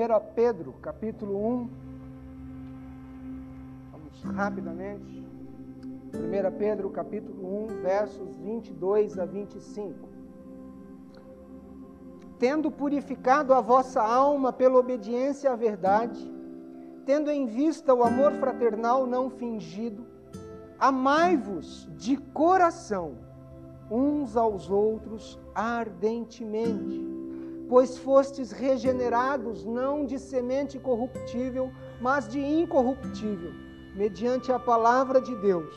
1 Pedro, capítulo 1. Vamos rapidamente. 1 Pedro, capítulo 1, versos 22 a 25. Tendo purificado a vossa alma pela obediência à verdade, tendo em vista o amor fraternal não fingido, amai-vos de coração uns aos outros ardentemente, pois fostes regenerados não de semente corruptível, mas de incorruptível, mediante a palavra de Deus,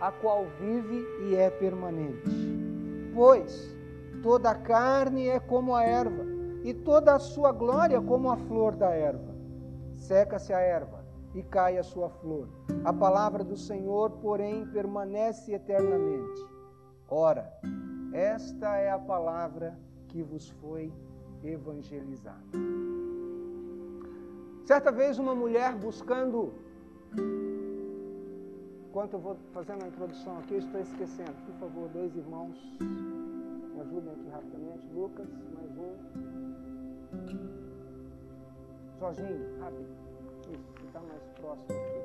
a qual vive e é permanente. Pois toda a carne é como a erva, e toda a sua glória como a flor da erva. Seca-se a erva e cai a sua flor. A palavra do Senhor, porém, permanece eternamente. Ora, esta é a palavra que vos foi evangelizada. Certa vez, uma mulher buscando. Enquanto eu vou fazendo a introdução aqui, eu estou esquecendo. Por favor, dois irmãos, me ajudem aqui rapidamente. Lucas, mais um. Jorginho, rápido. Isso, está mais próximo aqui.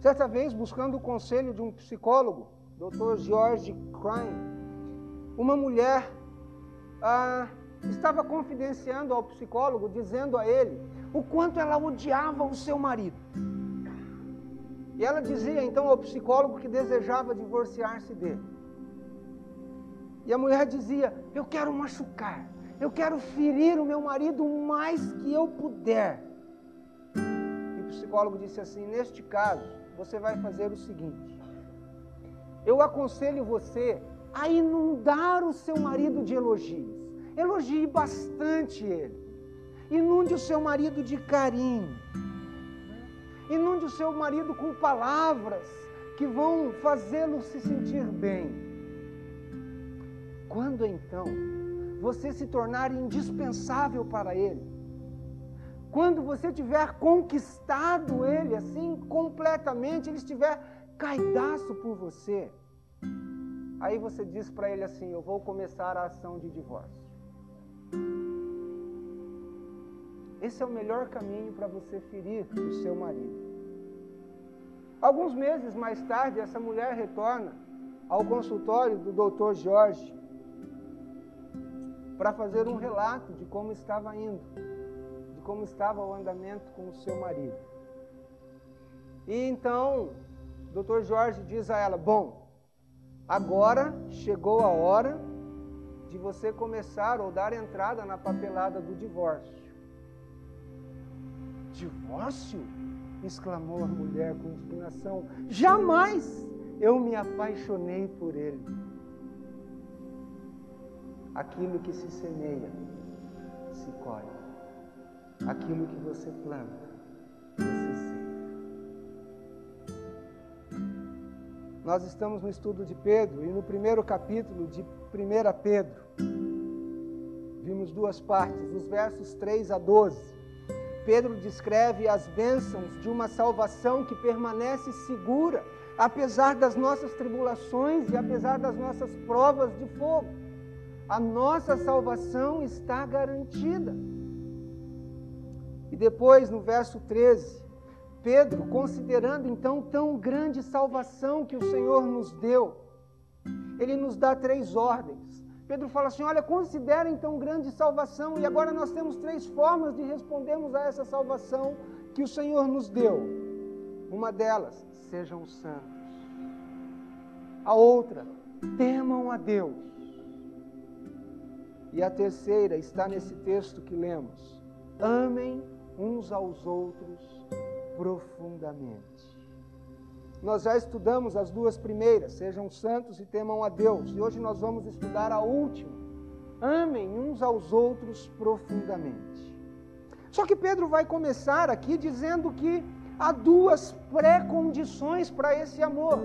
Certa vez, buscando o conselho de um psicólogo, Dr. George Crane, uma mulher ah, estava confidenciando ao psicólogo, dizendo a ele o quanto ela odiava o seu marido. E ela dizia então ao psicólogo que desejava divorciar-se dele. E a mulher dizia: Eu quero machucar, eu quero ferir o meu marido o mais que eu puder. E o psicólogo disse assim: Neste caso, você vai fazer o seguinte: eu aconselho você a inundar o seu marido de elogios. Elogie bastante ele. Inunde o seu marido de carinho. Inunde o seu marido com palavras que vão fazê-lo se sentir bem. Quando então você se tornar indispensável para ele, quando você tiver conquistado ele assim completamente, ele estiver caidaço por você, aí você diz para ele assim: Eu vou começar a ação de divórcio. Esse é o melhor caminho para você ferir o seu marido. Alguns meses mais tarde, essa mulher retorna ao consultório do Dr. Jorge para fazer um relato de como estava indo como estava o andamento com o seu marido. E então, o Dr. Jorge diz a ela: Bom, agora chegou a hora de você começar ou dar entrada na papelada do divórcio. Divórcio? exclamou a mulher com indignação. Jamais eu me apaixonei por ele. Aquilo que se semeia, se colhe aquilo que você planta, você Nós estamos no estudo de Pedro e no primeiro capítulo de 1 Pedro, vimos duas partes, os versos 3 a 12. Pedro descreve as bênçãos de uma salvação que permanece segura, apesar das nossas tribulações e apesar das nossas provas de fogo. A nossa salvação está garantida. E depois, no verso 13, Pedro, considerando então tão grande salvação que o Senhor nos deu, ele nos dá três ordens. Pedro fala assim: olha, considera então grande salvação, e agora nós temos três formas de respondermos a essa salvação que o Senhor nos deu. Uma delas, sejam santos. A outra, temam a Deus. E a terceira está nesse texto que lemos: amem uns aos outros profundamente. Nós já estudamos as duas primeiras, sejam santos e temam a Deus, e hoje nós vamos estudar a última. Amem uns aos outros profundamente. Só que Pedro vai começar aqui dizendo que há duas pré-condições para esse amor.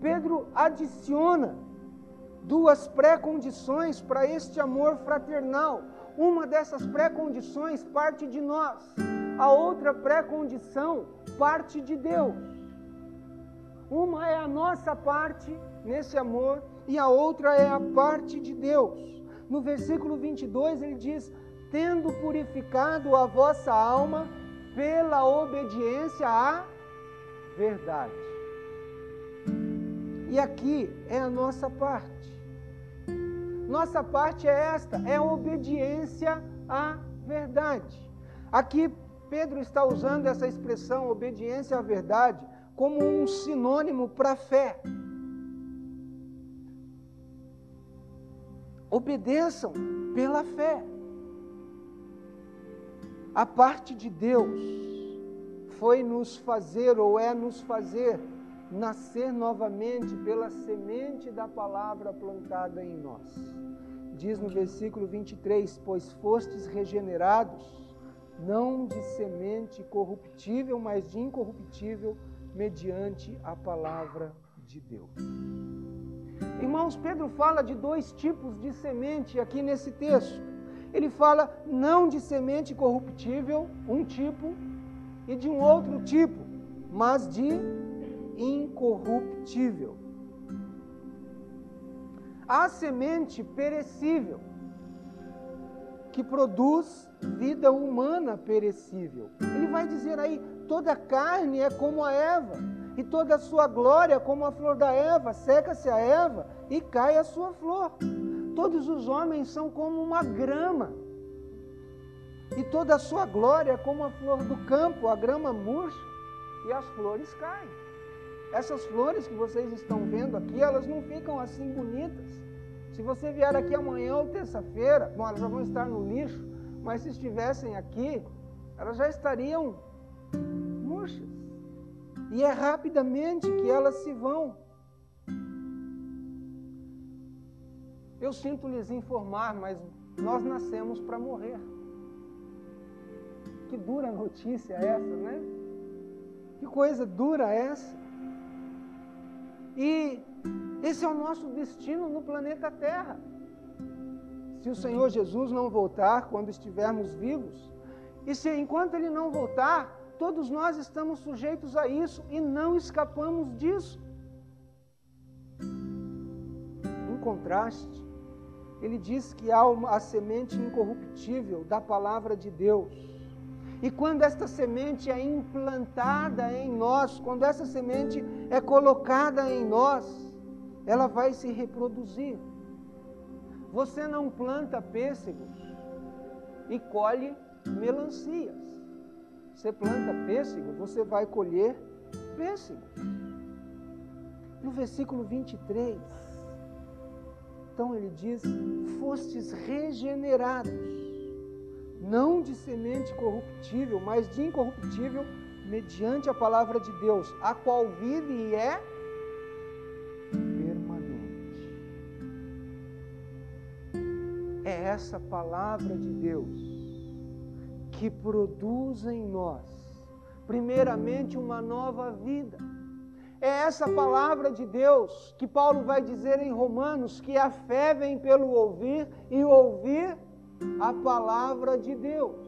Pedro adiciona duas pré-condições para este amor fraternal. Uma dessas pré-condições parte de nós, a outra pré-condição parte de Deus. Uma é a nossa parte nesse amor e a outra é a parte de Deus. No versículo 22 ele diz: Tendo purificado a vossa alma pela obediência à verdade. E aqui é a nossa parte. Nossa parte é esta, é obediência à verdade. Aqui Pedro está usando essa expressão obediência à verdade como um sinônimo para fé. Obedeçam pela fé. A parte de Deus foi nos fazer ou é nos fazer nascer novamente pela semente da palavra plantada em nós. Diz no versículo 23: Pois fostes regenerados, não de semente corruptível, mas de incorruptível, mediante a palavra de Deus. Irmãos, Pedro fala de dois tipos de semente aqui nesse texto. Ele fala não de semente corruptível, um tipo, e de um outro tipo, mas de incorruptível. A semente perecível, que produz vida humana perecível. Ele vai dizer aí: toda carne é como a Eva, e toda a sua glória como a flor da Eva, seca-se a Eva e cai a sua flor. Todos os homens são como uma grama, e toda a sua glória é como a flor do campo, a grama murcha e as flores caem. Essas flores que vocês estão vendo aqui, elas não ficam assim bonitas. Se você vier aqui amanhã ou terça-feira, bom, elas já vão estar no lixo, mas se estivessem aqui, elas já estariam murchas. E é rapidamente que elas se vão. Eu sinto lhes informar, mas nós nascemos para morrer. Que dura notícia essa, né? Que coisa dura essa. E esse é o nosso destino no planeta Terra. Se o Senhor Jesus não voltar quando estivermos vivos, e se enquanto ele não voltar, todos nós estamos sujeitos a isso e não escapamos disso. Em contraste, ele diz que há a semente incorruptível da palavra de Deus. E quando esta semente é implantada em nós, quando essa semente é colocada em nós, ela vai se reproduzir. Você não planta pêssegos e colhe melancias. Você planta pêssego, você vai colher pêssego. No versículo 23, então ele diz: Fostes regenerados, não de semente corruptível, mas de incorruptível, mediante a palavra de Deus, a qual vive e é permanente. É essa palavra de Deus que produz em nós, primeiramente, uma nova vida. É essa palavra de Deus que Paulo vai dizer em Romanos: que a fé vem pelo ouvir e ouvir a palavra de Deus.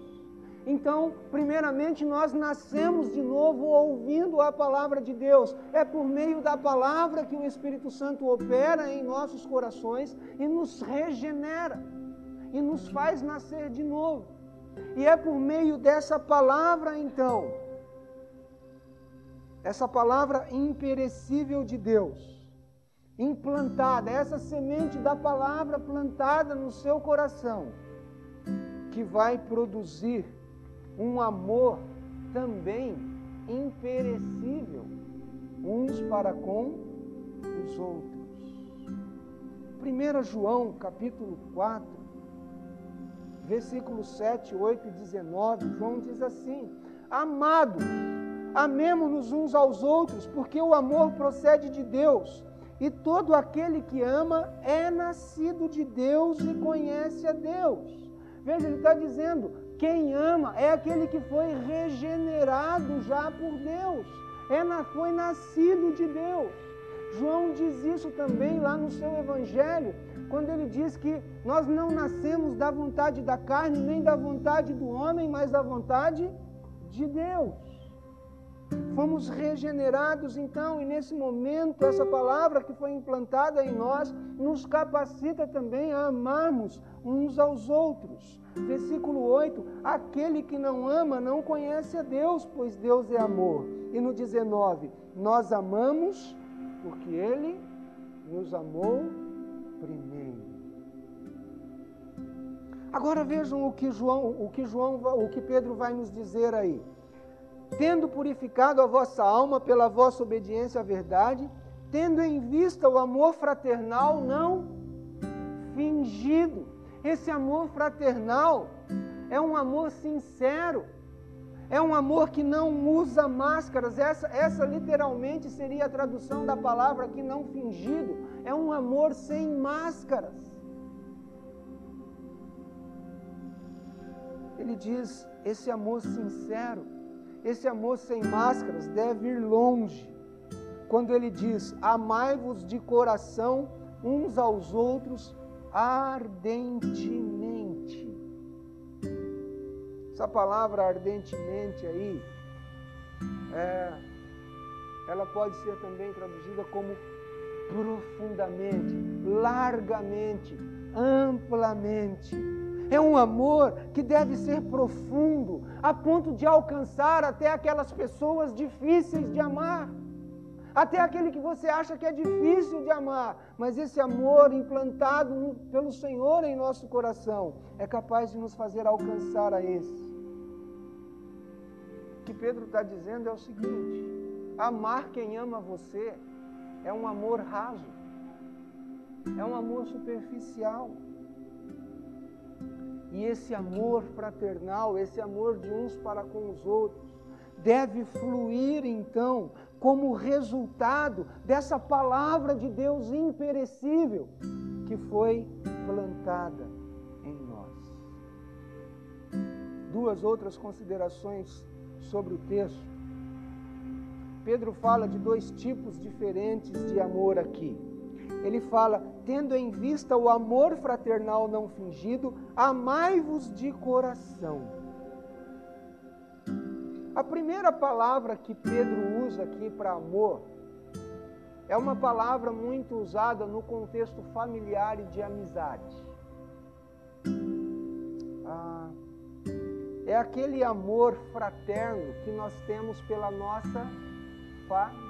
Então, primeiramente, nós nascemos de novo ouvindo a palavra de Deus. É por meio da palavra que o Espírito Santo opera em nossos corações e nos regenera e nos faz nascer de novo. E é por meio dessa palavra, então, essa palavra imperecível de Deus, implantada, essa semente da palavra plantada no seu coração, que vai produzir um amor também imperecível uns para com os outros. 1 João capítulo 4, versículos 7, 8 e 19, João diz assim: Amados, amemo-nos uns aos outros, porque o amor procede de Deus, e todo aquele que ama é nascido de Deus e conhece a Deus. Veja, ele está dizendo: quem ama é aquele que foi regenerado já por Deus, é, foi nascido de Deus. João diz isso também lá no seu Evangelho, quando ele diz que nós não nascemos da vontade da carne, nem da vontade do homem, mas da vontade de Deus. Fomos regenerados então, e nesse momento, essa palavra que foi implantada em nós nos capacita também a amarmos uns aos outros. Versículo 8: Aquele que não ama não conhece a Deus, pois Deus é amor. E no 19: Nós amamos porque Ele nos amou primeiro. Agora vejam o que João, o que João, o que Pedro vai nos dizer aí. Tendo purificado a vossa alma pela vossa obediência à verdade, tendo em vista o amor fraternal não fingido. Esse amor fraternal é um amor sincero, é um amor que não usa máscaras. Essa, essa literalmente seria a tradução da palavra que não fingido. É um amor sem máscaras. Ele diz: esse amor sincero, esse amor sem máscaras deve ir longe. Quando ele diz: amai-vos de coração uns aos outros ardentemente. Essa palavra ardentemente aí, é, ela pode ser também traduzida como profundamente, largamente, amplamente. É um amor que deve ser profundo, a ponto de alcançar até aquelas pessoas difíceis de amar, até aquele que você acha que é difícil de amar, mas esse amor implantado no, pelo Senhor em nosso coração é capaz de nos fazer alcançar a esse. O que Pedro está dizendo é o seguinte: amar quem ama você é um amor raso, é um amor superficial. E esse amor fraternal, esse amor de uns para com os outros, deve fluir então como resultado dessa palavra de Deus imperecível que foi plantada em nós. Duas outras considerações sobre o texto. Pedro fala de dois tipos diferentes de amor aqui ele fala: tendo em vista o amor fraternal não fingido, amai-vos de coração. A primeira palavra que Pedro usa aqui para amor é uma palavra muito usada no contexto familiar e de amizade. Ah, é aquele amor fraterno que nós temos pela nossa família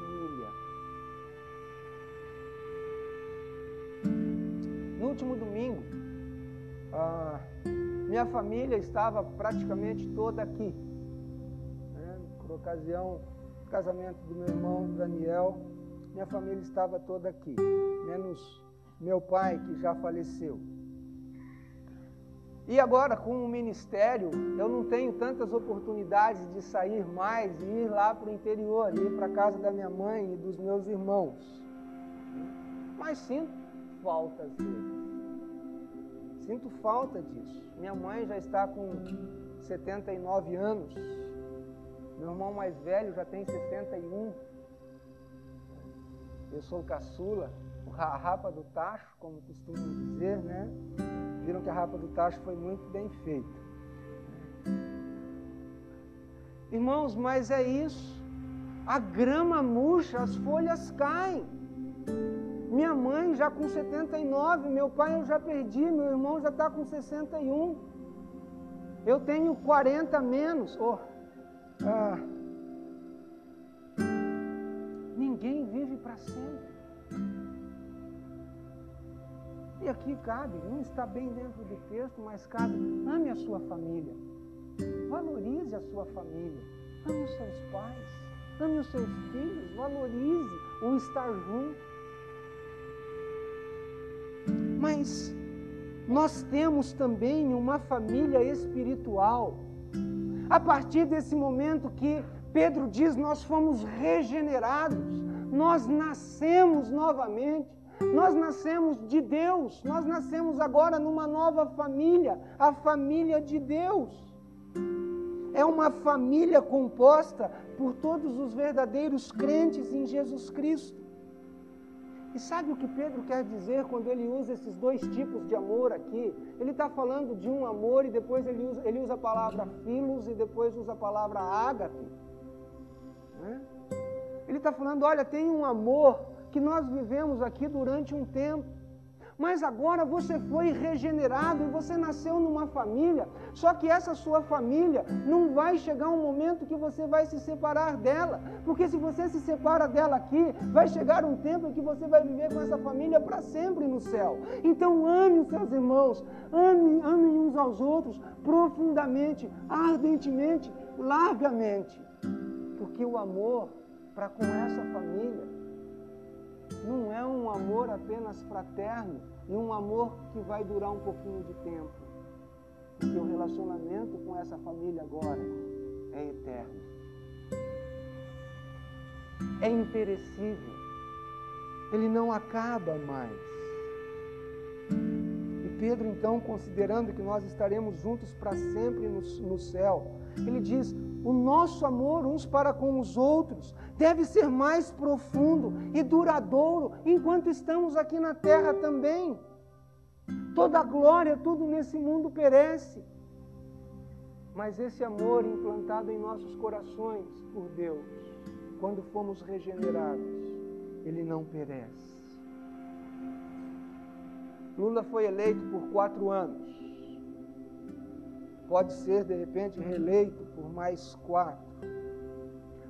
No último domingo, minha família estava praticamente toda aqui. Né? Por ocasião do casamento do meu irmão Daniel, minha família estava toda aqui, menos meu pai que já faleceu. E agora, com o ministério, eu não tenho tantas oportunidades de sair mais e ir lá para o interior, ir para a casa da minha mãe e dos meus irmãos. Mas sinto falta às vezes. Sinto falta disso. Minha mãe já está com 79 anos. Meu irmão mais velho já tem 61. Eu sou o caçula, o rapa do tacho, como costumam dizer, né? Viram que a rapa do tacho foi muito bem feita. Irmãos, mas é isso. A grama murcha, as folhas caem. Minha mãe já com 79, meu pai eu já perdi, meu irmão já está com 61. Eu tenho 40 menos. Oh, ah, ninguém vive para sempre. E aqui cabe, não está bem dentro do texto, mas cabe, ame a sua família. Valorize a sua família. Ame os seus pais. Ame os seus filhos. Valorize o estar junto. Mas nós temos também uma família espiritual. A partir desse momento que Pedro diz, nós fomos regenerados, nós nascemos novamente, nós nascemos de Deus, nós nascemos agora numa nova família, a família de Deus. É uma família composta por todos os verdadeiros crentes em Jesus Cristo. E sabe o que Pedro quer dizer quando ele usa esses dois tipos de amor aqui? Ele está falando de um amor e depois ele usa, ele usa a palavra filos e depois usa a palavra ágape. Né? Ele está falando: olha, tem um amor que nós vivemos aqui durante um tempo. Mas agora você foi regenerado e você nasceu numa família. Só que essa sua família não vai chegar um momento que você vai se separar dela. Porque se você se separa dela aqui, vai chegar um tempo em que você vai viver com essa família para sempre no céu. Então ame os seus irmãos, ame, ame uns aos outros profundamente, ardentemente, largamente. Porque o amor para com essa família não é um amor apenas fraterno e um amor que vai durar um pouquinho de tempo. Porque o relacionamento com essa família agora é eterno. É imperecível. Ele não acaba mais. E Pedro, então, considerando que nós estaremos juntos para sempre no, no céu, ele diz: o nosso amor uns para com os outros deve ser mais profundo e duradouro enquanto estamos aqui na terra também. Toda glória, tudo nesse mundo perece. Mas esse amor implantado em nossos corações por Deus, quando fomos regenerados, ele não perece. Lula foi eleito por quatro anos pode ser de repente reeleito por mais quatro.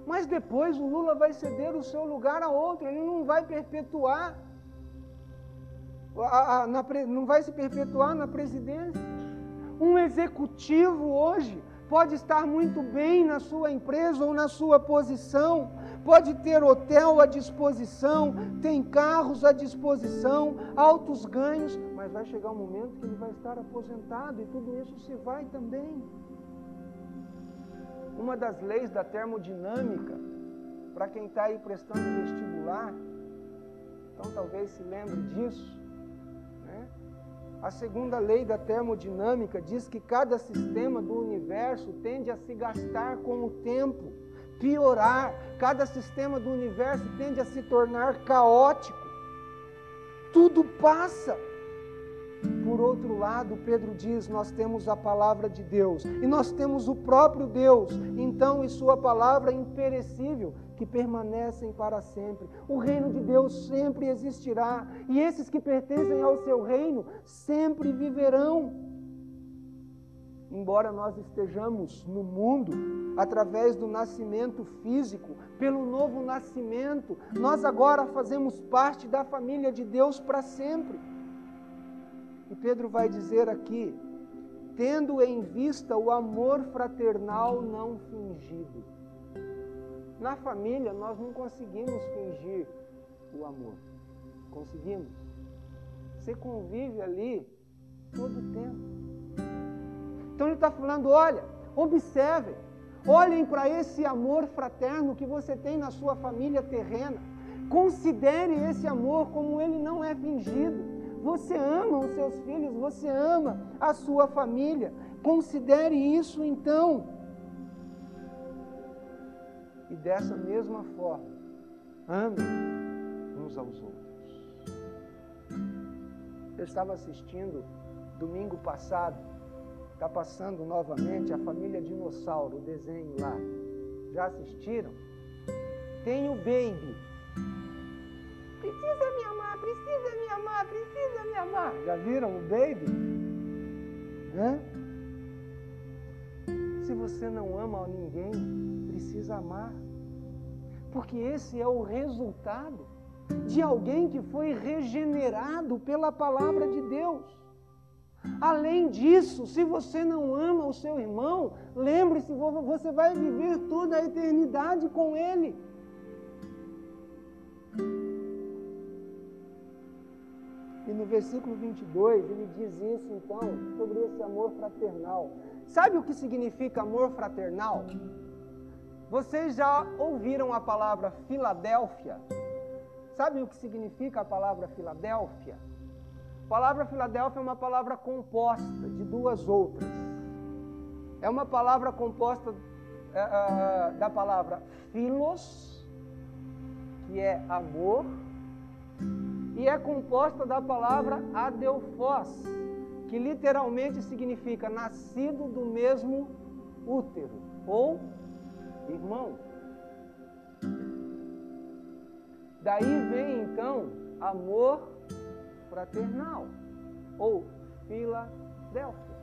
Mas depois o Lula vai ceder o seu lugar a outro, ele não vai perpetuar, a, a, na, não vai se perpetuar na presidência. Um executivo hoje pode estar muito bem na sua empresa ou na sua posição, pode ter hotel à disposição, tem carros à disposição, altos ganhos, mas vai chegar um momento que ele vai estar aposentado e tudo isso se vai também. Uma das leis da termodinâmica, para quem está aí prestando vestibular, então talvez se lembre disso. Né? A segunda lei da termodinâmica diz que cada sistema do universo tende a se gastar com o tempo piorar, cada sistema do universo tende a se tornar caótico. Tudo passa. Por outro lado, Pedro diz: nós temos a palavra de Deus e nós temos o próprio Deus, então, e Sua palavra imperecível, que permanecem para sempre. O reino de Deus sempre existirá e esses que pertencem ao seu reino sempre viverão embora nós estejamos no mundo através do nascimento físico, pelo novo nascimento, nós agora fazemos parte da família de Deus para sempre. E Pedro vai dizer aqui, tendo em vista o amor fraternal não fingido. Na família nós não conseguimos fingir o amor. Conseguimos? Você convive ali todo o tempo. Então ele está falando: olha, observem, olhem para esse amor fraterno que você tem na sua família terrena. Considere esse amor como ele não é fingido. Você ama os seus filhos, você ama a sua família. Considere isso então. E dessa mesma forma, ame uns aos outros. Eu estava assistindo domingo passado Está passando novamente a família Dinossauro, o desenho lá. Já assistiram? Tem o Baby. Precisa me amar, precisa me amar, precisa me amar. Já viram o Baby? Hã? Se você não ama ninguém, precisa amar. Porque esse é o resultado de alguém que foi regenerado pela palavra de Deus. Além disso, se você não ama o seu irmão, lembre-se, você vai viver toda a eternidade com ele. E no versículo 22, ele diz isso então, sobre esse amor fraternal. Sabe o que significa amor fraternal? Vocês já ouviram a palavra Filadélfia? Sabe o que significa a palavra Filadélfia? A palavra Filadélfia é uma palavra composta de duas outras. É uma palavra composta é, é, da palavra filos, que é amor, e é composta da palavra adelfós, que literalmente significa nascido do mesmo útero, ou irmão. Daí vem então amor fraternal ou Filadélfia.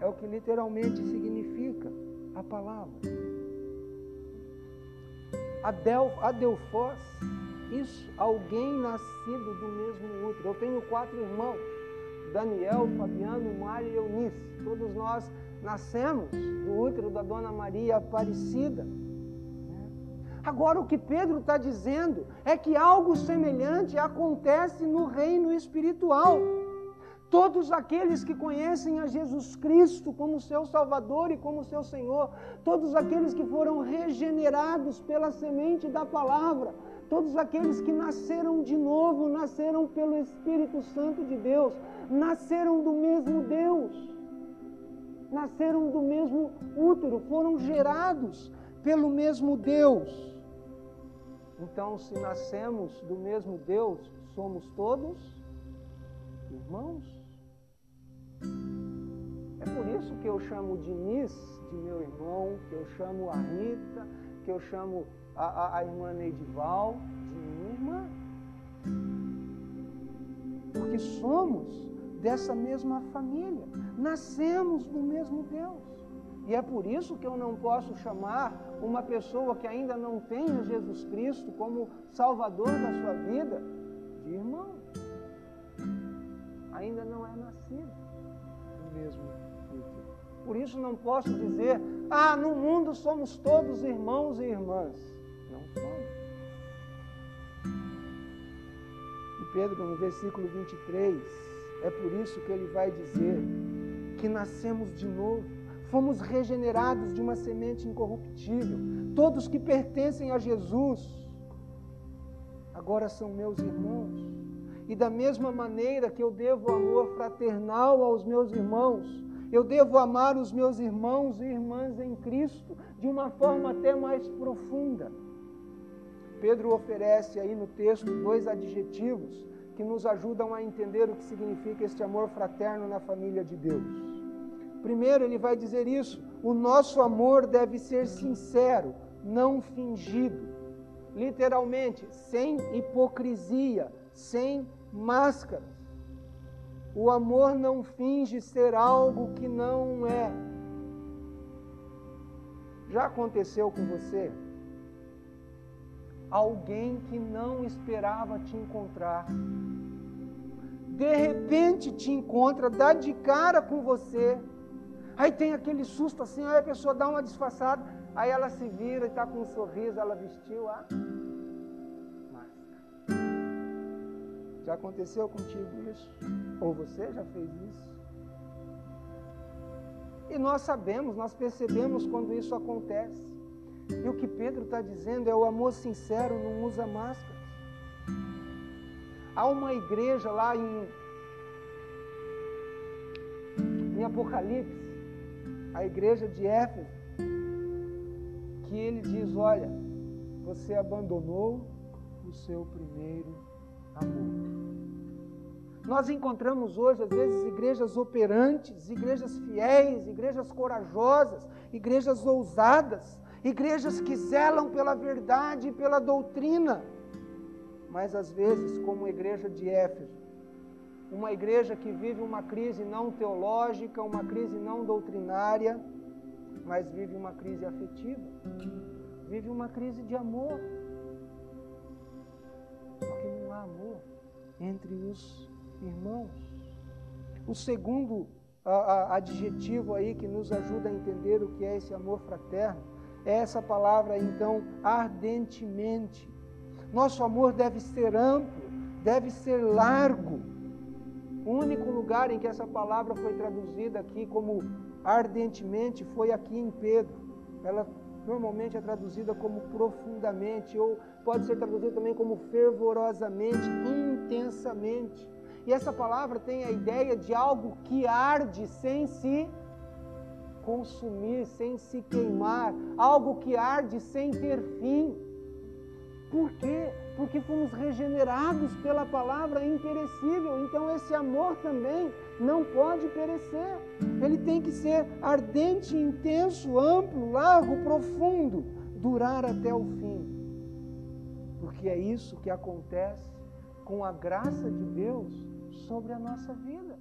É o que literalmente significa a palavra. Adel, isso, alguém nascido do mesmo útero. Eu tenho quatro irmãos, Daniel, Fabiano, Mário e Eunice. Todos nós nascemos do útero da Dona Maria Aparecida. Agora, o que Pedro está dizendo é que algo semelhante acontece no reino espiritual. Todos aqueles que conhecem a Jesus Cristo como seu Salvador e como seu Senhor, todos aqueles que foram regenerados pela semente da palavra, todos aqueles que nasceram de novo, nasceram pelo Espírito Santo de Deus, nasceram do mesmo Deus, nasceram do mesmo útero, foram gerados pelo mesmo Deus. Então, se nascemos do mesmo Deus, somos todos irmãos. É por isso que eu chamo Diniz de meu irmão, que eu chamo a Rita, que eu chamo a, a, a irmã Neidival de irmã. Porque somos dessa mesma família, nascemos do mesmo Deus. E é por isso que eu não posso chamar uma pessoa que ainda não tenha Jesus Cristo como Salvador da sua vida de irmão. Ainda não é nascido no mesmo. Por isso não posso dizer, ah, no mundo somos todos irmãos e irmãs. Não somos. E Pedro, no versículo 23, é por isso que ele vai dizer que nascemos de novo fomos regenerados de uma semente incorruptível. Todos que pertencem a Jesus agora são meus irmãos. E da mesma maneira que eu devo amor fraternal aos meus irmãos, eu devo amar os meus irmãos e irmãs em Cristo de uma forma até mais profunda. Pedro oferece aí no texto dois adjetivos que nos ajudam a entender o que significa este amor fraterno na família de Deus. Primeiro, ele vai dizer isso: o nosso amor deve ser sincero, não fingido. Literalmente, sem hipocrisia, sem máscaras. O amor não finge ser algo que não é. Já aconteceu com você? Alguém que não esperava te encontrar. De repente te encontra, dá de cara com você Aí tem aquele susto assim, aí a pessoa dá uma disfarçada, aí ela se vira e está com um sorriso, ela vestiu a Já aconteceu contigo isso? Ou você já fez isso? E nós sabemos, nós percebemos quando isso acontece. E o que Pedro está dizendo é o amor sincero não usa máscaras. Há uma igreja lá em, em Apocalipse a igreja de Éfeso, que ele diz: Olha, você abandonou o seu primeiro amor. Nós encontramos hoje, às vezes, igrejas operantes, igrejas fiéis, igrejas corajosas, igrejas ousadas, igrejas que zelam pela verdade e pela doutrina, mas às vezes, como a igreja de Éfeso, uma igreja que vive uma crise não teológica, uma crise não doutrinária, mas vive uma crise afetiva, vive uma crise de amor. Porque não há amor entre os irmãos. O segundo a, a, adjetivo aí que nos ajuda a entender o que é esse amor fraterno é essa palavra, então, ardentemente. Nosso amor deve ser amplo, deve ser largo o único lugar em que essa palavra foi traduzida aqui como ardentemente foi aqui em Pedro. Ela normalmente é traduzida como profundamente, ou pode ser traduzida também como fervorosamente, intensamente. E essa palavra tem a ideia de algo que arde sem se consumir, sem se queimar, algo que arde sem ter fim. Por quê? Porque fomos regenerados pela palavra imperecível. Então esse amor também não pode perecer. Ele tem que ser ardente, intenso, amplo, largo, profundo, durar até o fim. Porque é isso que acontece com a graça de Deus sobre a nossa vida.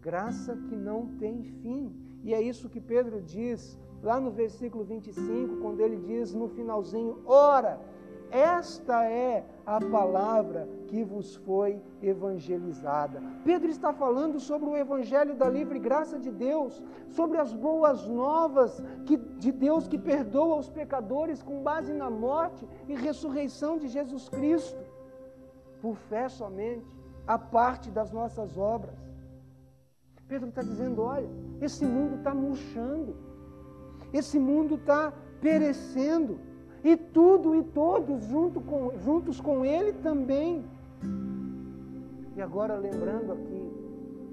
Graça que não tem fim. E é isso que Pedro diz lá no versículo 25, quando ele diz no finalzinho: Ora, esta é a palavra que vos foi evangelizada. Pedro está falando sobre o evangelho da livre graça de Deus, sobre as boas novas que, de Deus que perdoa os pecadores com base na morte e ressurreição de Jesus Cristo, por fé somente, a parte das nossas obras. Pedro está dizendo: olha, esse mundo está murchando, esse mundo está perecendo e tudo e todos junto com, juntos com Ele também. E agora lembrando aqui,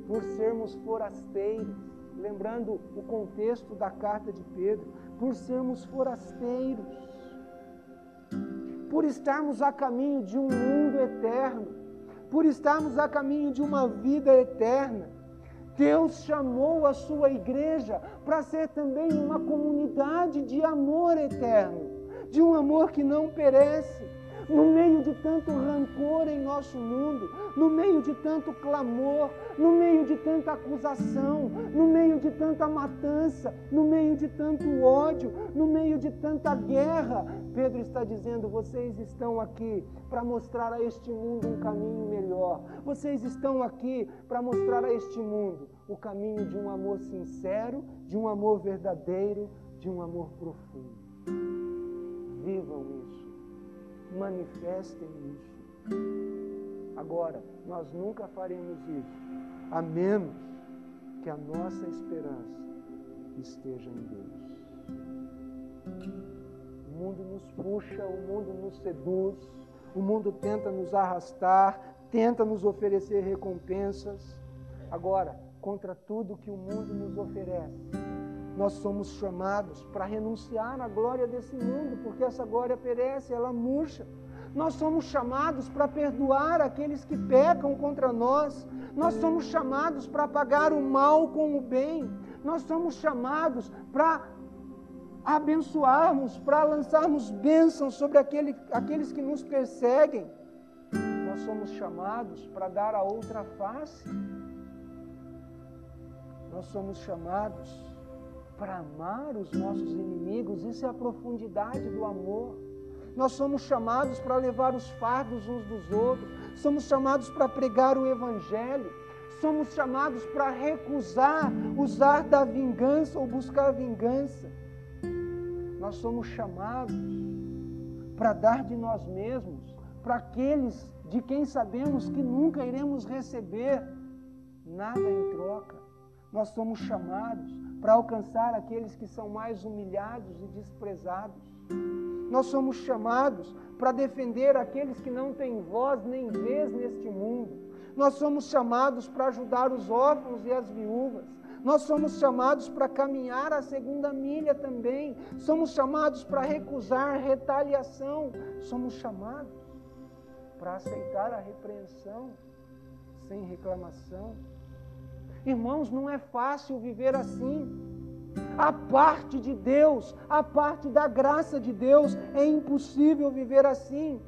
por sermos forasteiros, lembrando o contexto da carta de Pedro, por sermos forasteiros, por estarmos a caminho de um mundo eterno, por estarmos a caminho de uma vida eterna. Deus chamou a sua igreja para ser também uma comunidade de amor eterno de um amor que não perece. No meio de tanto rancor em nosso mundo, no meio de tanto clamor, no meio de tanta acusação, no meio de tanta matança, no meio de tanto ódio, no meio de tanta guerra, Pedro está dizendo: vocês estão aqui para mostrar a este mundo um caminho melhor. Vocês estão aqui para mostrar a este mundo o caminho de um amor sincero, de um amor verdadeiro, de um amor profundo vivam isso, manifestem isso. Agora, nós nunca faremos isso, a menos que a nossa esperança esteja em Deus. Mundo nos puxa, o mundo nos seduz, o mundo tenta nos arrastar, tenta nos oferecer recompensas. Agora, contra tudo que o mundo nos oferece, nós somos chamados para renunciar à glória desse mundo, porque essa glória perece, ela murcha. Nós somos chamados para perdoar aqueles que pecam contra nós. Nós somos chamados para pagar o mal com o bem. Nós somos chamados para abençoarmos, para lançarmos bênçãos sobre aquele, aqueles que nos perseguem. Nós somos chamados para dar a outra face. Nós somos chamados para amar os nossos inimigos, isso é a profundidade do amor. Nós somos chamados para levar os fardos uns dos outros, somos chamados para pregar o Evangelho, somos chamados para recusar usar da vingança ou buscar vingança. Nós somos chamados para dar de nós mesmos para aqueles de quem sabemos que nunca iremos receber nada em troca. Nós somos chamados para alcançar aqueles que são mais humilhados e desprezados. Nós somos chamados para defender aqueles que não têm voz nem vez neste mundo. Nós somos chamados para ajudar os órfãos e as viúvas. Nós somos chamados para caminhar a segunda milha também. Somos chamados para recusar retaliação. Somos chamados para aceitar a repreensão sem reclamação. Irmãos, não é fácil viver assim. A parte de Deus, a parte da graça de Deus, é impossível viver assim.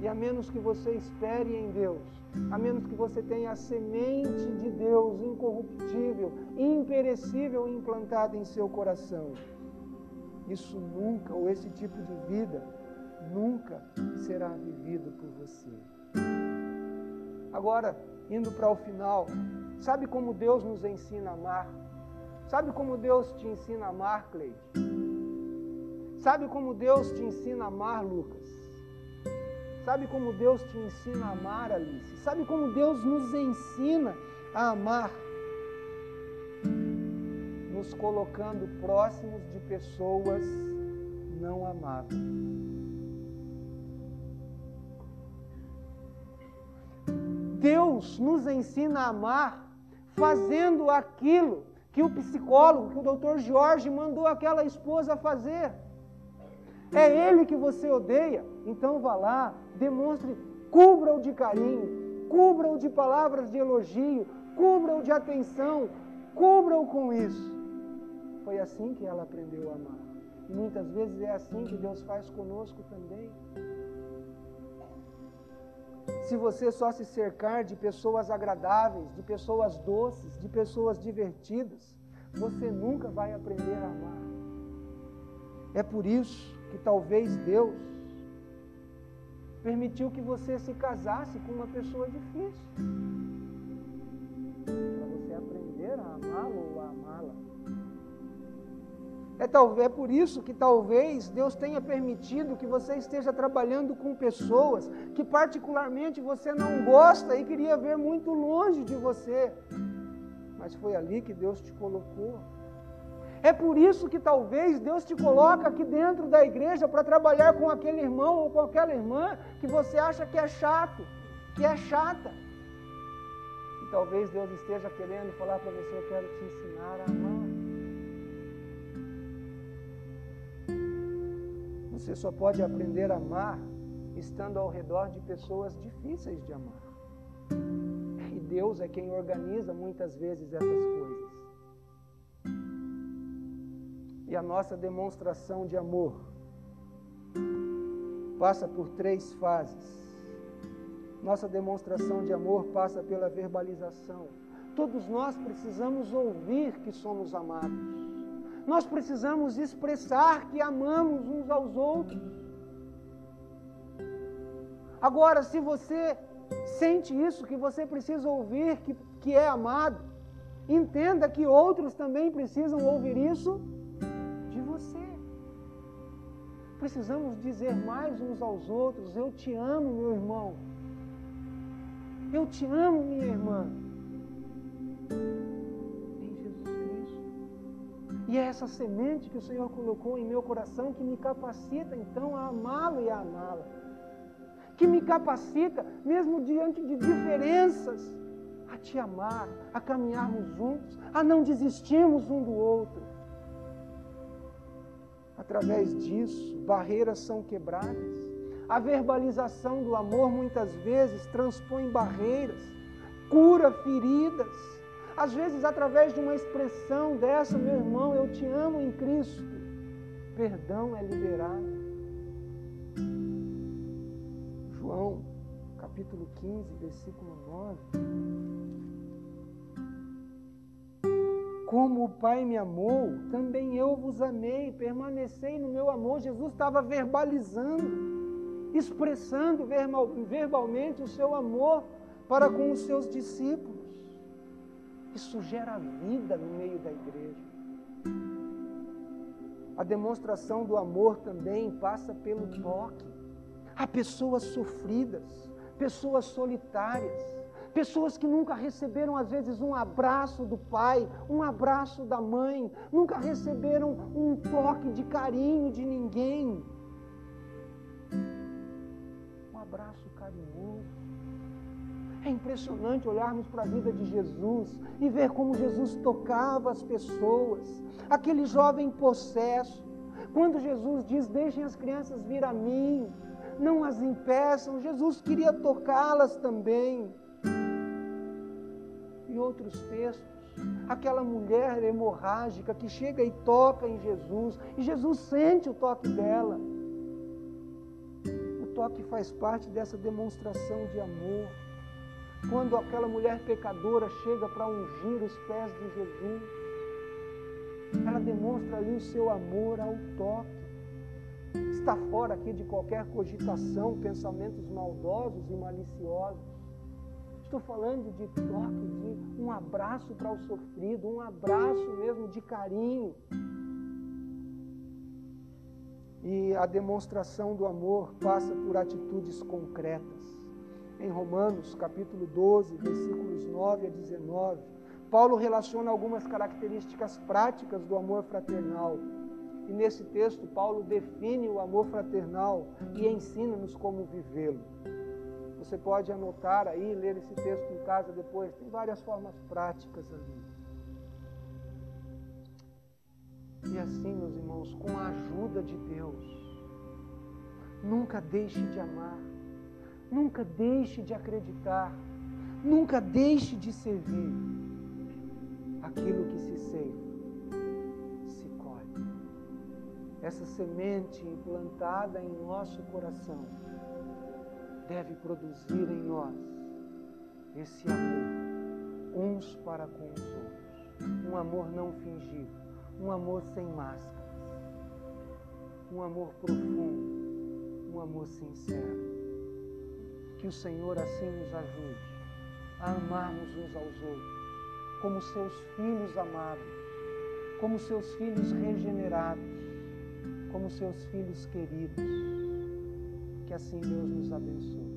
E a menos que você espere em Deus, a menos que você tenha a semente de Deus incorruptível, imperecível implantada em seu coração, isso nunca, ou esse tipo de vida, nunca será vivido por você. Agora, indo para o final, Sabe como Deus nos ensina a amar? Sabe como Deus te ensina a amar, Cleide? Sabe como Deus te ensina a amar, Lucas? Sabe como Deus te ensina a amar, Alice? Sabe como Deus nos ensina a amar? Nos colocando próximos de pessoas não amáveis. Deus nos ensina a amar fazendo aquilo que o psicólogo, que o doutor Jorge mandou aquela esposa fazer. É ele que você odeia, então vá lá, demonstre, cubra-o de carinho, cubra-o de palavras de elogio, cubra-o de atenção, cubra-o com isso. Foi assim que ela aprendeu a amar. E muitas vezes é assim que Deus faz conosco também. Se você só se cercar de pessoas agradáveis, de pessoas doces, de pessoas divertidas, você nunca vai aprender a amar. É por isso que talvez Deus permitiu que você se casasse com uma pessoa difícil. Para você aprender a amá-lo ou a amá-la. É, é por isso que talvez Deus tenha permitido que você esteja trabalhando com pessoas que particularmente você não gosta e queria ver muito longe de você. Mas foi ali que Deus te colocou. É por isso que talvez Deus te coloca aqui dentro da igreja para trabalhar com aquele irmão ou com aquela irmã que você acha que é chato, que é chata. E talvez Deus esteja querendo falar para você: Eu quero te ensinar a amar. Você só pode aprender a amar estando ao redor de pessoas difíceis de amar. E Deus é quem organiza muitas vezes essas coisas. E a nossa demonstração de amor passa por três fases. Nossa demonstração de amor passa pela verbalização. Todos nós precisamos ouvir que somos amados. Nós precisamos expressar que amamos uns aos outros. Agora, se você sente isso, que você precisa ouvir que, que é amado, entenda que outros também precisam ouvir isso precisamos dizer mais uns aos outros: Eu te amo, meu irmão. Eu te amo, minha irmã. Em Jesus Cristo. E é essa semente que o Senhor colocou em meu coração que me capacita então a amá-lo e a amá-la. Que me capacita, mesmo diante de diferenças, a te amar, a caminharmos juntos, a não desistirmos um do outro. Através disso, barreiras são quebradas. A verbalização do amor muitas vezes transpõe barreiras, cura feridas. Às vezes, através de uma expressão dessa, meu irmão, eu te amo em Cristo, perdão é liberado. João, capítulo 15, versículo 9. Como o Pai me amou, também eu vos amei, permanecei no meu amor. Jesus estava verbalizando, expressando verbalmente o seu amor para com os seus discípulos. Isso gera vida no meio da igreja. A demonstração do amor também passa pelo toque. Há pessoas sofridas, pessoas solitárias Pessoas que nunca receberam, às vezes, um abraço do pai, um abraço da mãe, nunca receberam um toque de carinho de ninguém. Um abraço carinhoso. É impressionante olharmos para a vida de Jesus e ver como Jesus tocava as pessoas. Aquele jovem possesso. Quando Jesus diz: Deixem as crianças vir a mim, não as impeçam, Jesus queria tocá-las também outros textos. Aquela mulher hemorrágica que chega e toca em Jesus, e Jesus sente o toque dela. O toque faz parte dessa demonstração de amor. Quando aquela mulher pecadora chega para ungir os pés de Jesus, ela demonstra ali o seu amor ao toque. Está fora aqui de qualquer cogitação, pensamentos maldosos e maliciosos. Estou falando de toque, de um abraço para o sofrido, um abraço mesmo de carinho. E a demonstração do amor passa por atitudes concretas. Em Romanos, capítulo 12, versículos 9 a 19, Paulo relaciona algumas características práticas do amor fraternal. E nesse texto, Paulo define o amor fraternal e ensina-nos como vivê-lo. Você pode anotar aí, ler esse texto em casa depois. Tem várias formas práticas ali. E assim, meus irmãos, com a ajuda de Deus, nunca deixe de amar, nunca deixe de acreditar, nunca deixe de servir. Aquilo que se seiva, se colhe. essa semente implantada em nosso coração deve produzir em nós esse amor, uns para com os outros. Um amor não fingido, um amor sem máscaras, um amor profundo, um amor sincero. Que o Senhor assim nos ajude a amarmos uns aos outros, como seus filhos amados, como seus filhos regenerados, como seus filhos queridos. Assim Deus nos abençoe.